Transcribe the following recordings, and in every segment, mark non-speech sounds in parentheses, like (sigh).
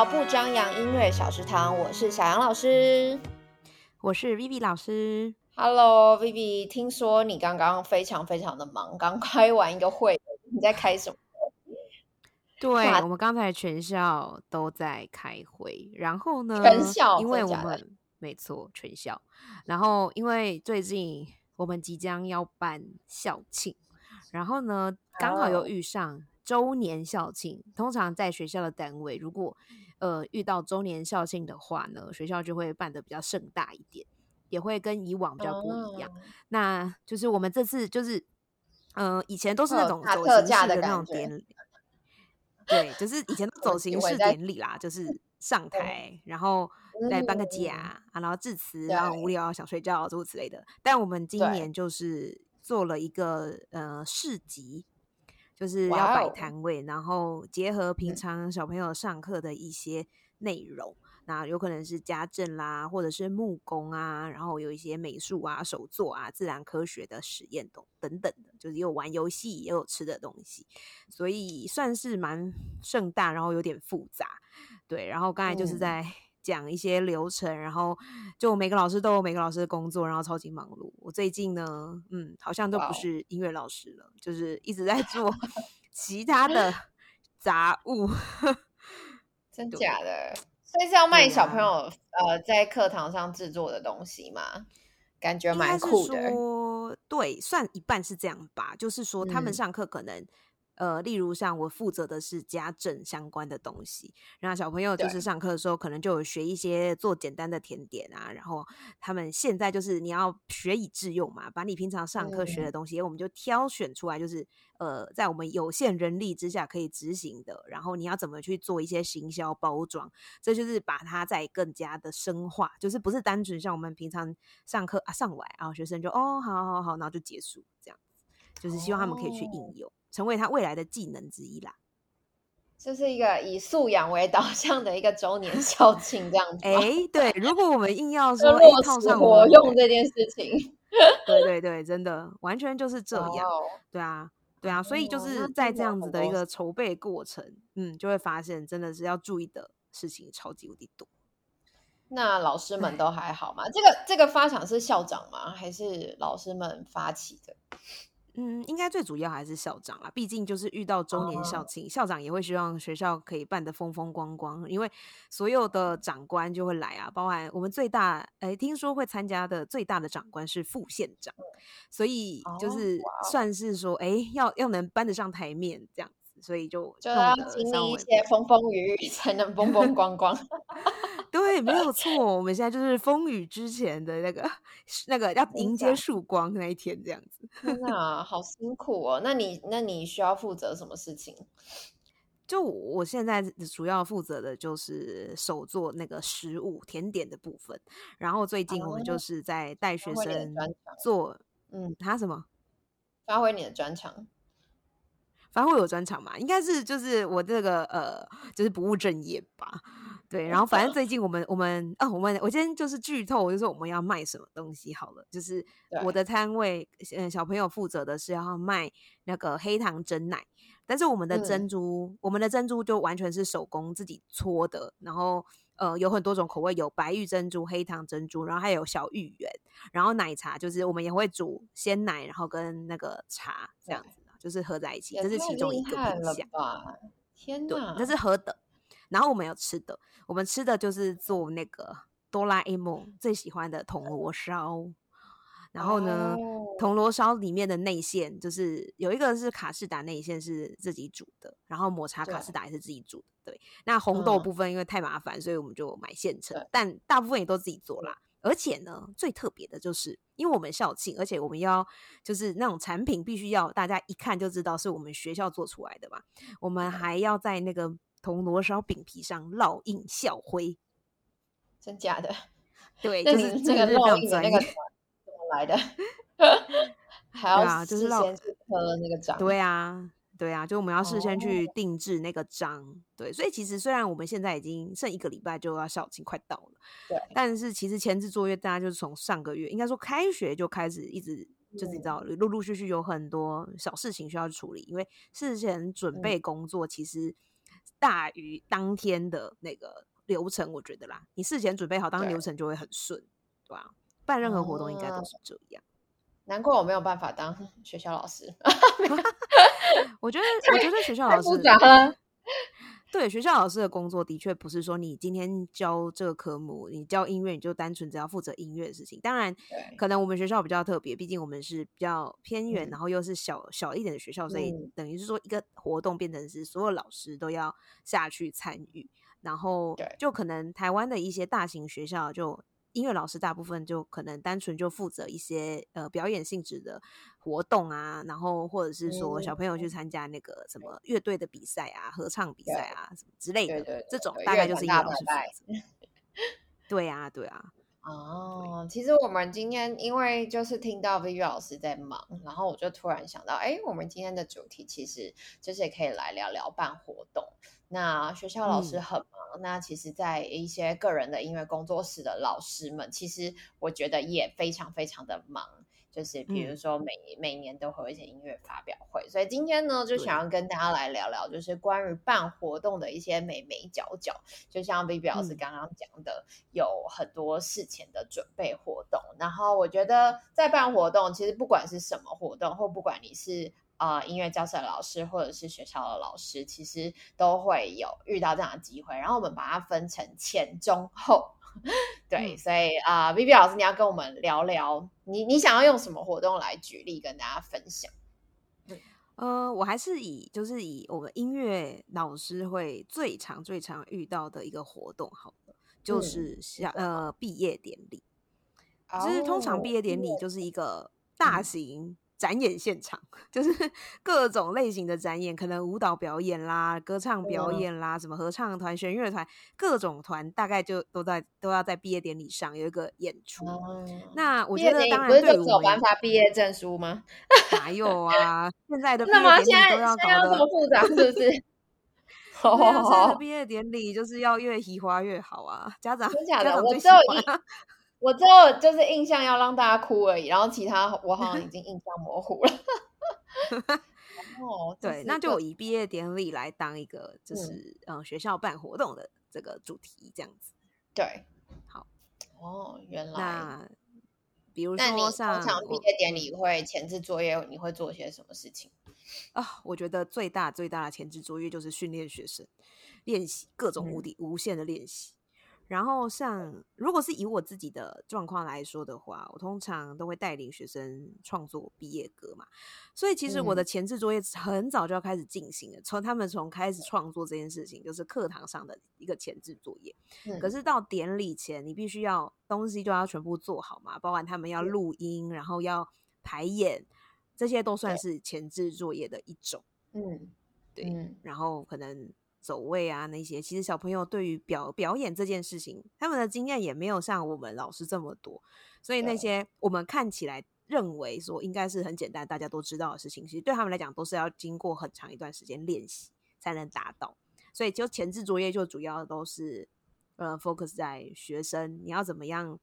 到不张扬音乐小食堂，我是小杨老师，我是 Vivi 老师。Hello，Vivi，听说你刚刚非常非常的忙，刚开完一个会，你在开什么？对，我们刚才全校都在开会，然后呢？全校，因为我们没错，全校。然后因为最近我们即将要办校庆，然后呢，刚好又遇上。周年校庆，通常在学校的单位，如果呃遇到周年校庆的话呢，学校就会办的比较盛大一点，也会跟以往比较不一样。那就是我们这次就是，呃，以前都是那种走形式的那种典礼，对，就是以前走形式典礼啦，就是上台，然后来颁个奖啊，然后致辞，然后无聊想睡觉诸如此类的。但我们今年就是做了一个呃市集。就是要摆摊位，然后结合平常小朋友上课的一些内容，那有可能是家政啦，或者是木工啊，然后有一些美术啊、手作啊、自然科学的实验等等等的，就是有玩游戏，也有吃的东西，所以算是蛮盛大，然后有点复杂。对，然后刚才就是在。讲一些流程，然后就每个老师都有每个老师的工作，然后超级忙碌。我最近呢，嗯，好像都不是音乐老师了，就是一直在做其他的杂物。(laughs) 真假的？所以是要卖小朋友呃在课堂上制作的东西吗？感觉蛮酷的。对，算一半是这样吧。就是说，他们上课可能。呃，例如像我负责的是家政相关的东西，然后小朋友就是上课的时候可能就有学一些做简单的甜点啊，然后他们现在就是你要学以致用嘛，把你平常上课学的东西，我们就挑选出来，就是呃，在我们有限人力之下可以执行的，然后你要怎么去做一些行销包装，这就是把它再更加的深化，就是不是单纯像我们平常上课啊上完，然后学生就哦好好好，然后就结束这样子，就是希望他们可以去应用。成为他未来的技能之一啦，这是一个以素养为导向的一个周年校庆，这样子。哎，对，如果我们硬要 (laughs) 说套上活用这件事情，对对对，真的完全就是这样。对啊，对啊，所以就是在这样子的一个筹备过程，嗯，就会发现真的是要注意的事情超级无敌多。那老师们都还好吗？这个这个发想是校长吗？还是老师们发起的？嗯，应该最主要还是校长啦，毕竟就是遇到周年校庆，校长也会希望学校可以办得风风光光，因为所有的长官就会来啊，包含我们最大，哎，听说会参加的最大的长官是副县长，所以就是算是说，哎，要要能搬得上台面这样子，所以就就要经历一些风风雨雨 (laughs) 才能风风光光。(laughs) 对，没有错。我们现在就是风雨之前的那个那个要迎接曙光那一天，这样子。(laughs) 天哪，好辛苦哦！那你那你需要负责什么事情？就我现在主要负责的就是手做那个食物甜点的部分。然后最近我们就是在带学生做，嗯，他什么？发挥你的专长。发挥有专场嘛？应该是就是我这个呃，就是不务正业吧。对，然后反正 (laughs) 最近我们我们啊，我们我今天就是剧透，就是我们要卖什么东西好了。就是我的摊位，嗯，小朋友负责的是要卖那个黑糖珍奶，但是我们的珍珠，我们的珍珠就完全是手工自己搓的，然后呃有很多种口味，有白玉珍珠、黑糖珍珠，然后还有小芋圆，然后奶茶就是我们也会煮鲜奶，然后跟那个茶这样子，就是合在一起，这是其中一个品相。天哪，这是喝的。然后我们有吃的，我们吃的就是做那个哆啦 A 梦最喜欢的铜锣烧。然后呢，铜锣烧里面的内馅就是有一个是卡士达内馅是自己煮的，然后抹茶卡士达也是自己煮的。对，那红豆部分因为太麻烦，所以我们就买现成，但大部分也都自己做啦。而且呢，最特别的就是因为我们校庆，而且我们要就是那种产品必须要大家一看就知道是我们学校做出来的嘛，我们还要在那个。铜锣烧饼皮上烙印校徽，真假的？(laughs) 对，就是这个烙印的那个怎么来的？(laughs) 还要事先去刻那个章？对啊，对啊，就我们要事先去定制那个章。对，所以其实虽然我们现在已经剩一个礼拜就要校庆快到了，对，但是其实前置作业大家就是从上个月应该说开学就开始，一直就是你知道陆陆续续有很多小事情需要处理，因为事前准备工作其实。大于当天的那个流程。我觉得啦，你事前准备好，当流程就会很顺，对吧？办任何活动应该都是这样。难怪我没有办法当学校老师。(laughs) 我觉得，我觉得学校老师。对学校老师的工作，的确不是说你今天教这个科目，你教音乐，你就单纯只要负责音乐的事情。当然，可能我们学校比较特别，毕竟我们是比较偏远，然后又是小小一点的学校，所以等于是说一个活动变成是所有老师都要下去参与。然后，就可能台湾的一些大型学校就。音乐老师大部分就可能单纯就负责一些呃表演性质的活动啊，然后或者是说小朋友去参加那个什么乐队的比赛啊、合唱比赛啊什么之类的，这种大概就是音乐老师负责。对啊，对啊。哦，其实我们今天因为就是听到 Vivi 老师在忙，然后我就突然想到，哎，我们今天的主题其实就是也可以来聊聊办活动。那学校老师很忙，那其实，在一些个人的音乐工作室的老师们，其实我觉得也非常非常的忙。就是比如说每每年都会有一些音乐发表会，所以今天呢就想要跟大家来聊聊，就是关于办活动的一些美眉角角。就像 Vivi 老师刚刚讲的，有很多事前的准备活动。然后我觉得在办活动，其实不管是什么活动，或不管你是啊音乐教室的老师，或者是学校的老师，其实都会有遇到这样的机会。然后我们把它分成前、中、后。(laughs) 对，所以啊，Vivi 老师，你要跟我们聊聊，你你想要用什么活动来举例跟大家分享？呃，我还是以就是以我们音乐老师会最常最常遇到的一个活动，好了，就是像呃毕业典礼。其实通常毕业典礼就是一个大型。展演现场 (laughs) 就是各种类型的展演，可能舞蹈表演啦、歌唱表演啦、什么合唱团、弦乐团，各种团大概就都在都要在毕业典礼上有一个演出。那我觉得当然不是就走颁发毕业证书吗？(laughs) 哪有啊？现在的毕业典礼都要搞得这么复杂，是不是？(laughs) 现在的毕业典礼就是要越喜花越好啊！家长家长最喜欢。我只有就是印象要让大家哭而已，然后其他我好像已经印象模糊了。(laughs) 哦，对，那就以毕业典礼来当一个就是嗯学校办活动的这个主题这样子。对，好。哦，原来。那比如说像毕业典礼会前置作业，你会做些什么事情？啊，我觉得最大最大的前置作业就是训练学生练习各种无敌无限的练习。然后，像如果是以我自己的状况来说的话，我通常都会带领学生创作毕业歌嘛。所以，其实我的前置作业很早就要开始进行了。从他们从开始创作这件事情，就是课堂上的一个前置作业。可是到典礼前，你必须要东西就要全部做好嘛，包含他们要录音，然后要排演，这些都算是前置作业的一种。嗯，对。然后可能。走位啊，那些其实小朋友对于表表演这件事情，他们的经验也没有像我们老师这么多，所以那些我们看起来认为说应该是很简单，大家都知道的事情，其实对他们来讲都是要经过很长一段时间练习才能达到。所以就前置作业就主要都是呃 focus 在学生，你要怎么样，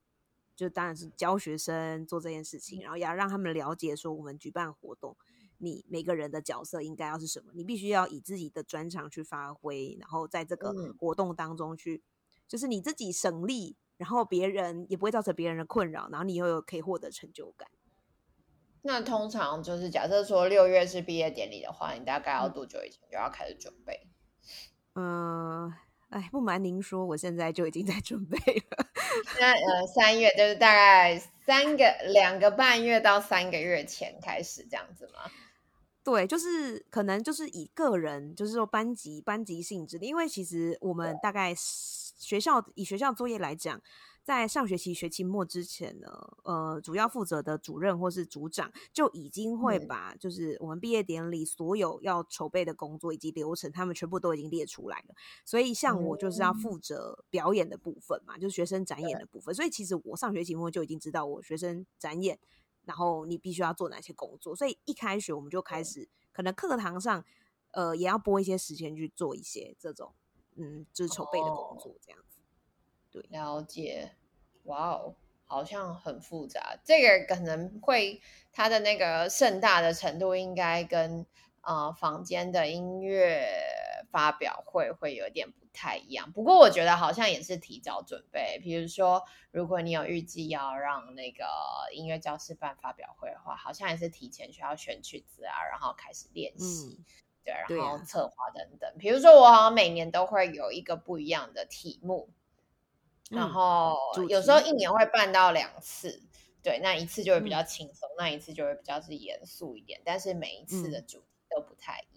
就当然是教学生做这件事情，然后也要让他们了解说我们举办活动。你每个人的角色应该要是什么？你必须要以自己的专长去发挥，然后在这个活动当中去，就是你自己省力，然后别人也不会造成别人的困扰，然后你又有可以获得成就感。那通常就是假设说六月是毕业典礼的话，你大概要多久以前就要开始准备？嗯，哎，不瞒您说，我现在就已经在准备了。那呃，三月就是大概三个两个半月到三个月前开始这样子吗？对，就是可能就是以个人，就是说班级班级性质的，因为其实我们大概学校以学校作业来讲。在上学期学期末之前呢，呃，主要负责的主任或是组长就已经会把就是我们毕业典礼所有要筹备的工作以及流程，他们全部都已经列出来了。所以像我就是要负责表演的部分嘛，就是学生展演的部分。所以其实我上学期末就已经知道我学生展演，然后你必须要做哪些工作。所以一开学我们就开始，可能课堂上呃也要拨一些时间去做一些这种嗯，就是筹备的工作这样子。对。了解，哇哦，好像很复杂。这个可能会它的那个盛大的程度，应该跟啊房间的音乐发表会会有点不太一样。不过我觉得好像也是提早准备，比如说如果你有预计要让那个音乐教室办发表会的话，好像也是提前需要选曲子啊，然后开始练习，对，然后策划等等。比如说我好像每年都会有一个不一样的题目，然后有时候一年会办到两次。对，那一次就会比较轻松，那一次就会比较是严肃一点。但是每一次的主题都不太一样。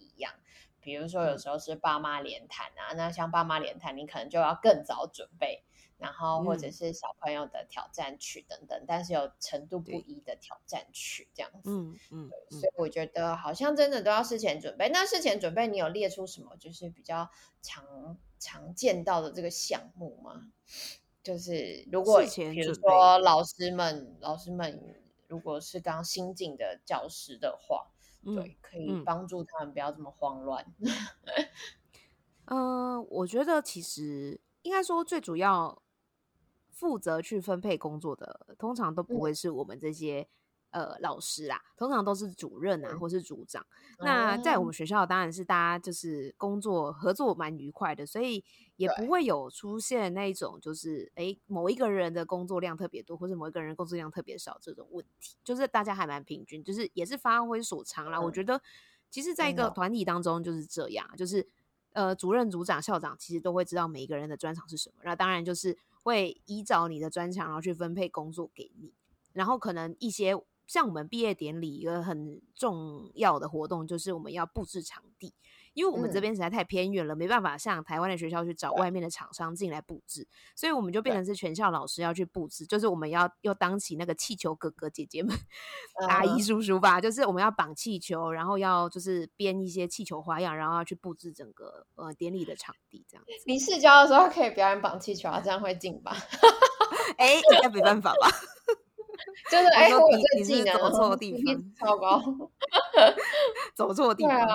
比如说有时候是爸妈联谈啊，那像爸妈联谈，你可能就要更早准备。然后或者是小朋友的挑战曲等等，但是有程度不一的挑战曲这样子。嗯嗯，所以我觉得好像真的都要事前准备。那事前准备，你有列出什么就是比较常常见到的这个项目吗？就是如果比如说老师们，老师们如果是刚新进的教师的话，对，可以帮助他们不要这么慌乱。嗯，我觉得其实应该说最主要负责去分配工作的，通常都不会是我们这些。呃，老师啦，通常都是主任啊，或是组长。那在我们学校，当然是大家就是工作合作蛮愉快的，所以也不会有出现那种就是哎，某一个人的工作量特别多，或者某一个人工作量特别少这种问题。就是大家还蛮平均，就是也是发挥所长啦。我觉得，其实在一个团体当中就是这样，就是呃，主任、组长、校长其实都会知道每一个人的专长是什么，那当然就是会依照你的专长，然后去分配工作给你，然后可能一些。像我们毕业典礼一个很重要的活动，就是我们要布置场地，因为我们这边实在太偏远了，没办法像台湾的学校去找外面的厂商进来布置，所以我们就变成是全校老师要去布置，就是我们要又当起那个气球哥哥姐姐们、阿姨叔叔吧，就是我们要绑气球，然后要就是编一些气球花样，然后要去布置整个呃典礼的场地这样。你试教的时候可以表演绑气球啊，这样会进吧？哎，应该没办法吧？就是哎，我这技能走错地方，糟糕，走错地方。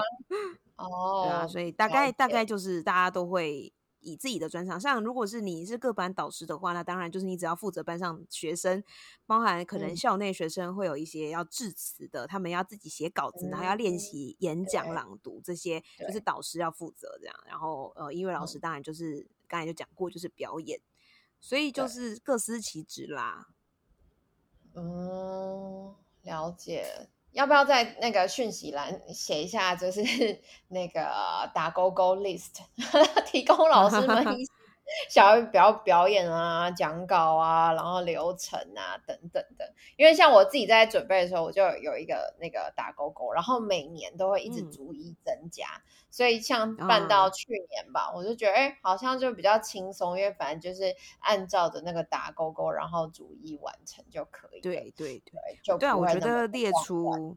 哦，对啊，所以大概大概就是大家都会以自己的专长，像如果是你是各班导师的话，那当然就是你只要负责班上学生，包含可能校内学生会有一些要致辞的，他们要自己写稿子，然后要练习演讲朗读，这些就是导师要负责这样。然后呃，音乐老师当然就是刚才就讲过，就是表演，所以就是各司其职啦。嗯，了解。要不要在那个讯息栏写一下，就是 (laughs) 那个打勾勾 list，(laughs) 提供老师们一。想要表表演啊、讲稿啊，然后流程啊等等的。因为像我自己在准备的时候，我就有一个那个打勾勾，然后每年都会一直逐一增加。所以像办到去年吧，我就觉得哎，好像就比较轻松，因为反正就是按照着那个打勾勾，然后逐一完成就可以。对对对，就对啊，我觉得列出。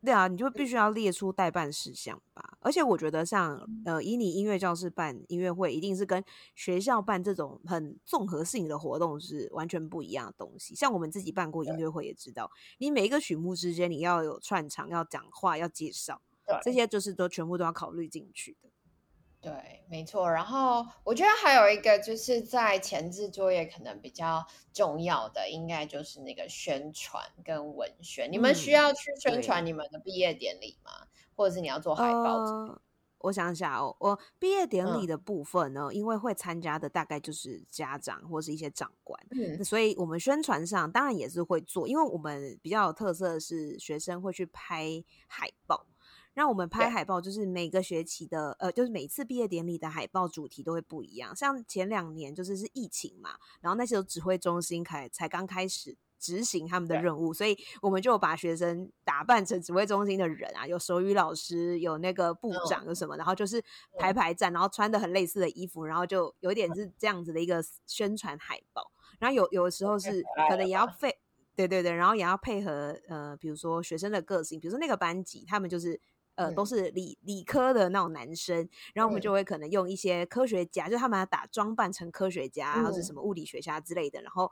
对啊，你就必须要列出代办事项吧。而且我觉得，像呃，以你音乐教室办音乐会，一定是跟学校办这种很综合性的活动是完全不一样的东西。像我们自己办过音乐会，也知道，你每一个曲目之间，你要有串场，要讲话，要介绍，这些就是都全部都要考虑进去的。对，没错。然后我觉得还有一个就是在前置作业可能比较重要的，应该就是那个宣传跟文宣。你们需要去宣传你们的毕业典礼吗？或者是你要做海报？我想想哦，我毕业典礼的部分呢，因为会参加的大概就是家长或是一些长官，所以我们宣传上当然也是会做，因为我们比较有特色的是学生会去拍海报。让我们拍海报，就是每个学期的，呃，就是每次毕业典礼的海报主题都会不一样。像前两年就是是疫情嘛，然后那时候指挥中心开才刚开始执行他们的任务，所以我们就把学生打扮成指挥中心的人啊，有手语老师，有那个部长，有什么，然后就是排排站，然后穿的很类似的衣服，然后就有点是这样子的一个 (laughs) 宣传海报。然后有有的时候是可能也要配，对对对，然后也要配合呃，比如说学生的个性，比如说那个班级他们就是。呃，都是理理科的那种男生，然后我们就会可能用一些科学家，就他们要打装扮成科学家，或者什么物理学家之类的，然后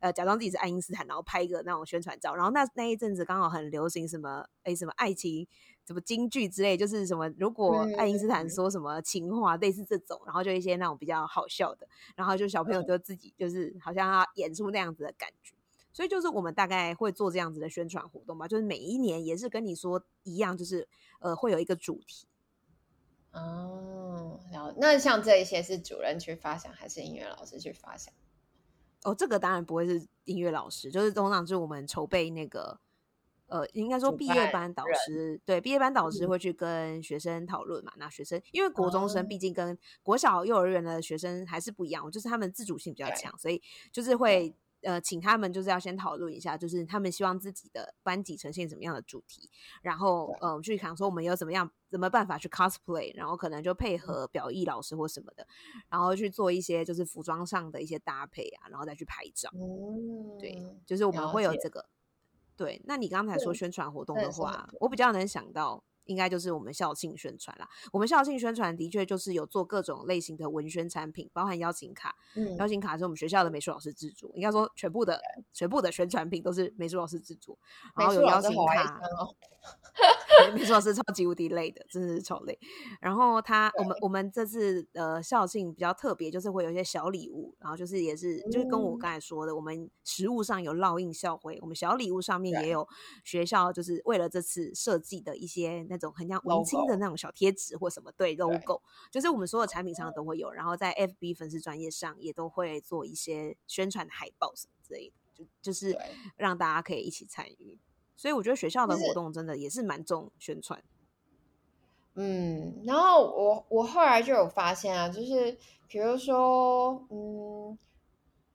呃假装自己是爱因斯坦，然后拍一个那种宣传照。然后那那一阵子刚好很流行什么哎什么爱情什么京剧之类，就是什么如果爱因斯坦说什么情话，类似这种，然后就一些那种比较好笑的，然后就小朋友就自己就是好像要演出那样子的感觉。所以就是我们大概会做这样子的宣传活动吧，就是每一年也是跟你说一样，就是呃会有一个主题。哦，然后那像这一些是主任去发想，还是音乐老师去发想？哦，这个当然不会是音乐老师，就是通常是我们筹备那个，呃，应该说毕业班导师，对，毕业班导师会去跟学生讨论嘛。那学生因为国中生毕竟跟国小、幼儿园的学生还是不一样，就是他们自主性比较强，所以就是会。呃，请他们就是要先讨论一下，就是他们希望自己的班级呈现什么样的主题，然后呃，去想说我们有怎么样怎么办法去 cosplay，然后可能就配合表意老师或什么的，然后去做一些就是服装上的一些搭配啊，然后再去拍照。对，就是我们会有这个。对，那你刚才说宣传活动的话，我比较能想到。应该就是我们校庆宣传啦。我们校庆宣传的确就是有做各种类型的文宣产品，包含邀请卡。嗯，邀请卡是我们学校的美术老师制作，应该说全部的全部的宣传品都是美术老师制作。然后有邀请卡，美 (laughs) 术老师超级无敌累的，真的是超累。然后他，我们我们这次呃校庆比较特别，就是会有一些小礼物，然后就是也是就是跟我刚才说的，我们实物上有烙印校徽，我们小礼物上面也有学校就是为了这次设计的一些那。种很像文青的那种小贴纸或什么对 logo，就是我们所有产品上都会有，然后在 FB 粉丝专业上也都会做一些宣传海报什么之类的，就就是让大家可以一起参与。所以我觉得学校的活动真的也是蛮重宣传。嗯，然后我我后来就有发现啊，就是比如说，嗯，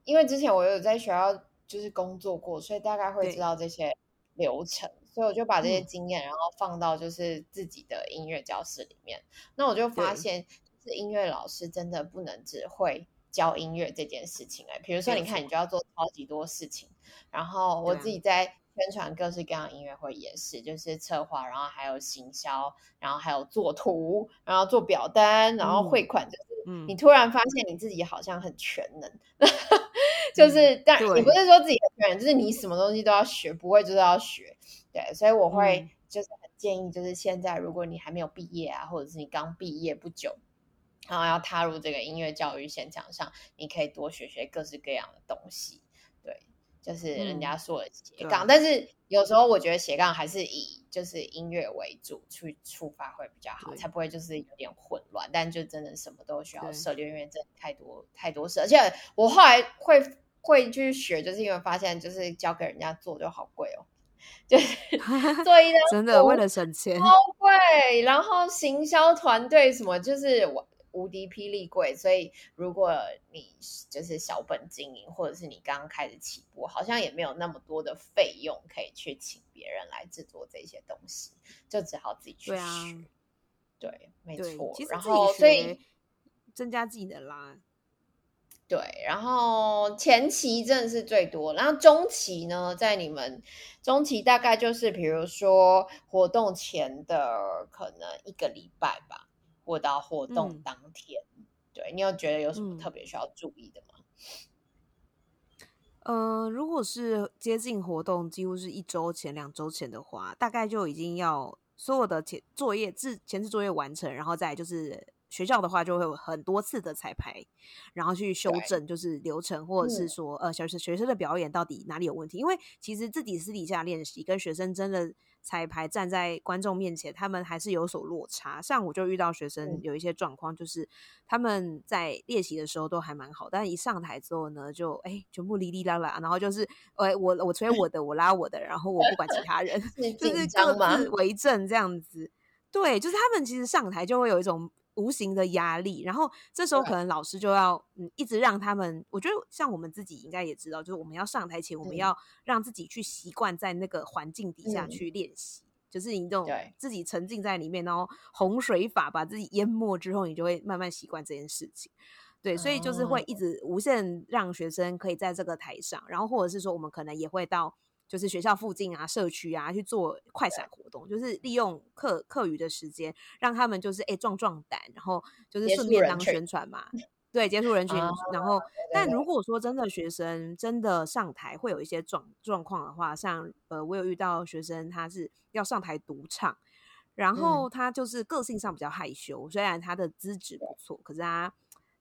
因为之前我有在学校就是工作过，所以大概会知道这些流程。所以我就把这些经验，然后放到就是自己的音乐教室里面。那我就发现，是音乐老师真的不能只会教音乐这件事情哎。比如说，你看，你就要做超级多事情。然后我自己在宣传各式各样音乐会也是，就是策划，然后还有行销，然后还有做图，然后做表单，然后汇款，就是你突然发现你自己好像很全能。(laughs) 就是，但你不是说自己很全能，就是你什么东西都要学，不会就是要学。对，所以我会就是很建议，就是现在如果你还没有毕业啊，或者是你刚毕业不久，然后要踏入这个音乐教育现场上，你可以多学学各式各样的东西。对，就是人家说的斜杠，但是有时候我觉得斜杠还是以就是音乐为主去出发会比较好，才不会就是有点混乱。但就真的什么都需要涉猎，因为真的太多太多事，而且我后来会会去学，就是因为发现就是交给人家做就好贵哦。就是 (laughs) 做一 (laughs) 张真的为了省钱，超贵。然后行销团队什么就是无敌霹雳贵，所以如果你就是小本经营，或者是你刚刚开始起步，好像也没有那么多的费用可以去请别人来制作这些东西，就只好自己去学。对，没错。然后所以增加自己的啦。对，然后前期真的是最多，然后中期呢，在你们中期大概就是比如说活动前的可能一个礼拜吧，或到活动当天，对你有觉得有什么特别需要注意的吗？呃，如果是接近活动，几乎是一周前、两周前的话，大概就已经要所有的前作业、自前置作业完成，然后再就是。学校的话就会有很多次的彩排，然后去修正，就是流程或者是说，呃，小学学生的表演到底哪里有问题？因为其实自己私底下练习跟学生真的彩排站在观众面前，他们还是有所落差。像我就遇到学生有一些状况，就是他们在练习的时候都还蛮好，但一上台之后呢，就哎全部哩哩啦啦，然后就是哎我我吹我的，我拉我的，然后我不管其他人，(laughs) 就是各自为政这样子。对，就是他们其实上台就会有一种。无形的压力，然后这时候可能老师就要嗯一直让他们，我觉得像我们自己应该也知道，就是我们要上台前，我们要让自己去习惯在那个环境底下去练习，就是你这种自己沉浸在里面，然后洪水法把自己淹没之后，你就会慢慢习惯这件事情。对，所以就是会一直无限让学生可以在这个台上，然后或者是说我们可能也会到。就是学校附近啊、社区啊去做快闪活动，就是利用课课余的时间，让他们就是哎壮壮胆，然后就是顺便当宣传嘛，(laughs) 对，接触人群。然后，但如果说真的学生真的上台会有一些状状况的话，像呃，我有遇到学生他是要上台独唱，然后他就是个性上比较害羞，虽然他的资质不错，可是他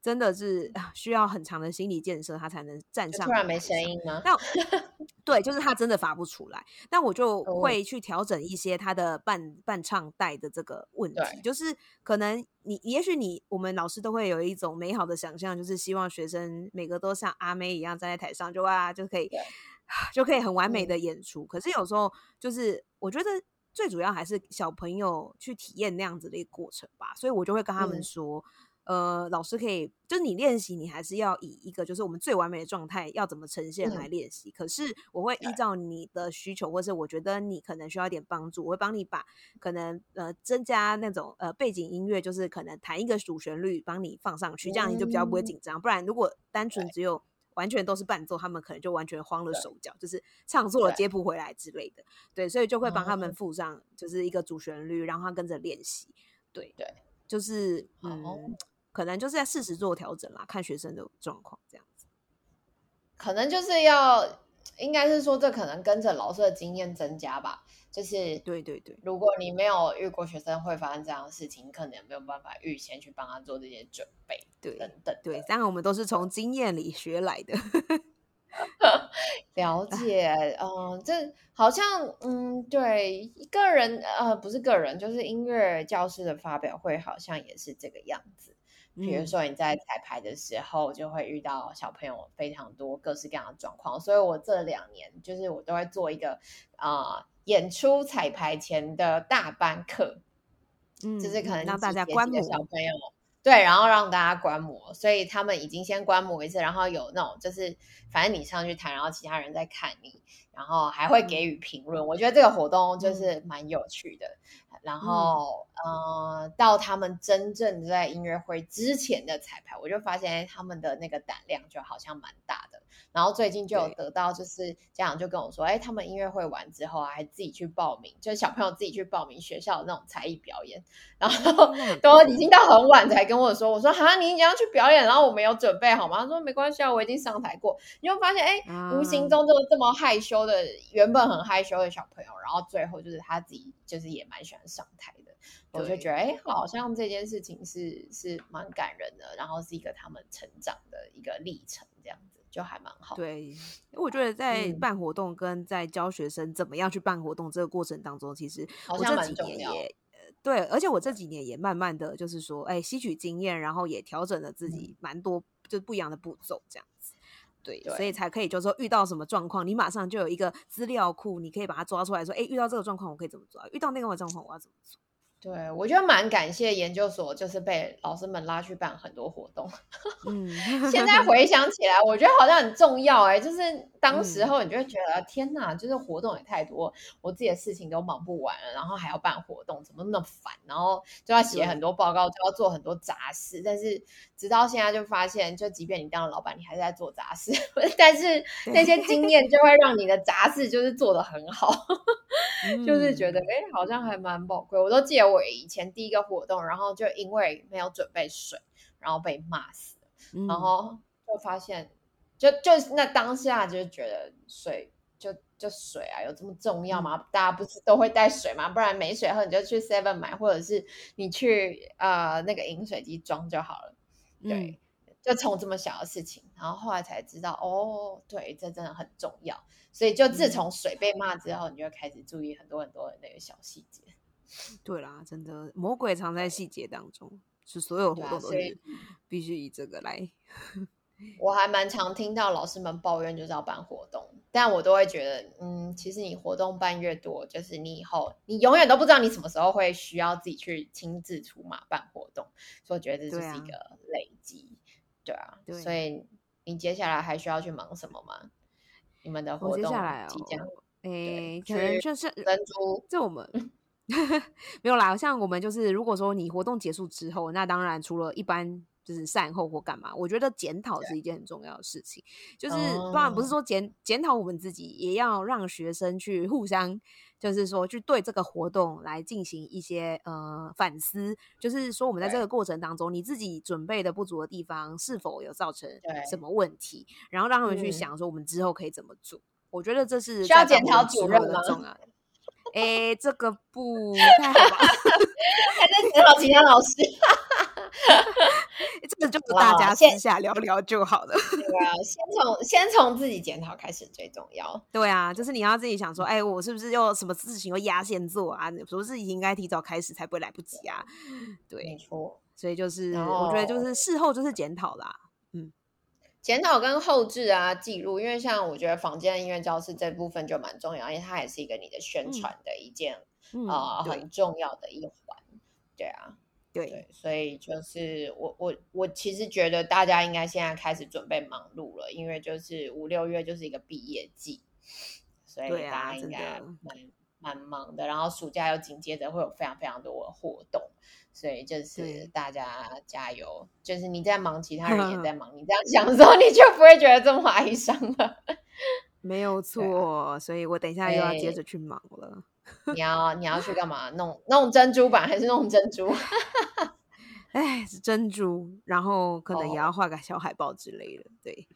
真的是需要很长的心理建设，他才能站上。突然没声音吗？那 (laughs) 对，就是他真的发不出来。那我就会去调整一些他的伴伴唱带的这个问题，就是可能你也许你我们老师都会有一种美好的想象，就是希望学生每个都像阿妹一样站在台上，就哇就可以 (sighs) 就可以很完美的演出。可是有时候就是我觉得最主要还是小朋友去体验那样子的一个过程吧，所以我就会跟他们说。呃，老师可以，就是你练习，你还是要以一个就是我们最完美的状态要怎么呈现来练习。可是我会依照你的需求，或是我觉得你可能需要一点帮助，我会帮你把可能呃增加那种呃背景音乐，就是可能弹一个主旋律帮你放上去，这样你就比较不会紧张。不然如果单纯只有完全都是伴奏，他们可能就完全慌了手脚，就是唱错了接不回来之类的。对，所以就会帮他们附上就是一个主旋律，然后他跟着练习。对对，就是嗯。可能就是在适时做调整啦，看学生的状况这样子。可能就是要，应该是说这可能跟着老师的经验增加吧。就是对对对，如果你没有遇过学生会发生这样的事情，可能没有办法预先去帮他做这些准备，对等等。对，当然我们都是从经验里学来的。(laughs) 了解，嗯，这好像，嗯，对，个人，呃，不是个人，就是音乐教师的发表会，好像也是这个样子。比如说你在彩排的时候，就会遇到小朋友非常多各式各样的状况，所以我这两年就是我都会做一个啊演出彩排前的大班课，嗯，就是可能让大家观摩小朋友，对，然后让大家观摩，所以他们已经先观摩一次，然后有那种就是反正你上去弹，然后其他人在看你，然后还会给予评论，我觉得这个活动就是蛮有趣的。然后，呃，到他们真正在音乐会之前的彩排，我就发现他们的那个胆量就好像蛮大的。然后最近就有得到，就是家长就跟我说，哎，他们音乐会完之后啊还自己去报名，就是小朋友自己去报名学校的那种才艺表演。然后 (laughs) 都已经到很晚才跟我说，我说哈，你已经要去表演，然后我没有准备好吗？他说没关系啊，我已经上台过。你就发现，哎，无形中就这么害羞的，原本很害羞的小朋友，然后最后就是他自己，就是也蛮喜欢上台的。我就觉得，哎，好像这件事情是是蛮感人的，然后是一个他们成长的一个历程，这样子就还蛮好。对，我觉得在办活动跟在教学生怎么样去办活动这个过程当中，其实我这几年也对，而且我这几年也慢慢的就是说，哎，吸取经验，然后也调整了自己蛮多就不一样的步骤，这样子。对，所以才可以就是说遇到什么状况，你马上就有一个资料库，你可以把它抓出来说，哎，遇到这个状况我可以怎么做？遇到那个状况我要怎么做？对，我觉得蛮感谢研究所，就是被老师们拉去办很多活动。嗯，(laughs) 现在回想起来，我觉得好像很重要哎，就是当时候你就会觉得天哪，就是活动也太多，我自己的事情都忙不完了，然后还要办活动，怎么那么烦？然后就要写很多报告，就要做很多杂事。但是直到现在就发现，就即便你当了老板，你还是在做杂事，(laughs) 但是那些经验就会让你的杂事就是做的很好，(laughs) 就是觉得哎，好像还蛮宝贵。我都记得。我以前第一个活动，然后就因为没有准备水，然后被骂死了。然后就发现，就就那当下就觉得水就就水啊，有这么重要吗？大家不是都会带水吗？不然没水喝你就去 Seven 买，或者是你去呃那个饮水机装就好了。对，就从这么小的事情，然后后来才知道，哦，对，这真的很重要。所以就自从水被骂之后，你就开始注意很多很多的那个小细节。对啦，真的魔鬼藏在细节当中，是所有活动都是必须以这个来。(laughs) 我还蛮常听到老师们抱怨就是要办活动，但我都会觉得，嗯，其实你活动办越多，就是你以后你永远都不知道你什么时候会需要自己去亲自出马办活动，所以我觉得这就是一个累积，对啊，所以你接下来还需要去忙什么吗？你们的活动即将，哎，可能就是珍珠，这我们。(laughs) (laughs) 没有啦，像我们就是，如果说你活动结束之后，那当然除了一般就是善后或干嘛，我觉得检讨是一件很重要的事情。就是当然不是说检检讨我们自己，也要让学生去互相，就是说去对这个活动来进行一些呃反思。就是说我们在这个过程当中，你自己准备的不足的地方是否有造成什么问题，然后让他们去想说我们之后可以怎么做。我觉得这是需要检讨主任吗？哎，这个不 (laughs) 太好吧？还在检讨其他老师？(laughs) 这个就是大家私下聊聊就好了。对啊，先从先从自己检讨开始最重要。对啊，就是你要自己想说，哎，我是不是又什么事情又压线做啊？什么事情应该提早开始才不会来不及啊？对，没错。所以就是，我觉得就是事后就是检讨啦。嗯，检讨跟后置啊，记录，因为像我觉得房间音乐教室这部分就蛮重要，因为它也是一个你的宣传的一件啊很重要的一环。对啊。对，所以就是我我我其实觉得大家应该现在开始准备忙碌了，因为就是五六月就是一个毕业季，所以大家应该蛮蛮忙的。然后暑假又紧接着会有非常非常多的活动，所以就是大家加油。就是你在忙，其他人也 (laughs) 在忙，你这样想的时候，你就不会觉得这么哀伤了。(laughs) 没有错，所以我等一下又要接着去忙了。你 (laughs) 要你要去干嘛？弄弄珍珠板还是弄珍珠？哎，是珍珠，然后可能也要画个小海报之类的，对，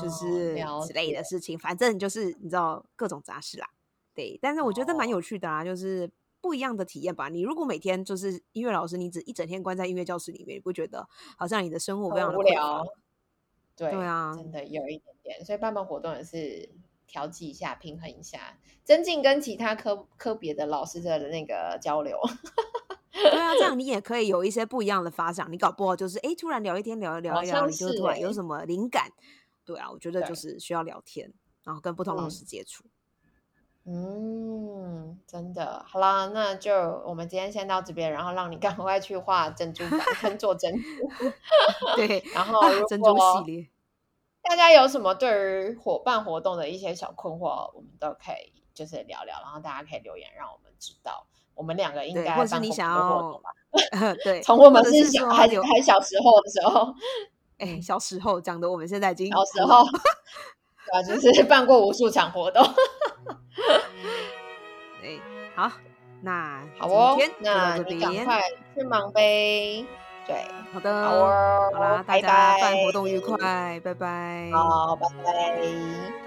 就是之类的事情。反正就是你知道各种杂事啦，对。但是我觉得蛮有趣的啊，就是不一样的体验吧。你如果每天就是音乐老师，你只一整天关在音乐教室里面，你不觉得好像你的生活非常无聊？对对啊，真的有一点点。所以办办活动也是。调剂一下，平衡一下，增进跟其他科科别的老师的那个交流。对啊，这 (laughs) 样你也可以有一些不一样的发展。你搞不好就是哎，突然聊一天，聊一聊一聊，你就突然有什么灵感。对啊，我觉得就是需要聊天，然后跟不同老师接触。嗯，真的。好啦，那就我们今天先到这边，然后让你赶快去画珍珠板，做珍珠。(laughs) 对，然后珍珠系列。大家有什么对于伙伴活动的一些小困惑，我们都可以就是聊聊，然后大家可以留言让我们知道。我们两个应该或是你想要 (laughs) (laughs) 对，从我们是小还还小时候的时候，哎，小时候讲的，我们现在已经小时候，对啊，就是办过无数场活动。(laughs) 哎，好，那好哦，那你赶快去忙呗。对，好的，好哦，好啦，大家办活动愉快，拜拜，好，拜拜。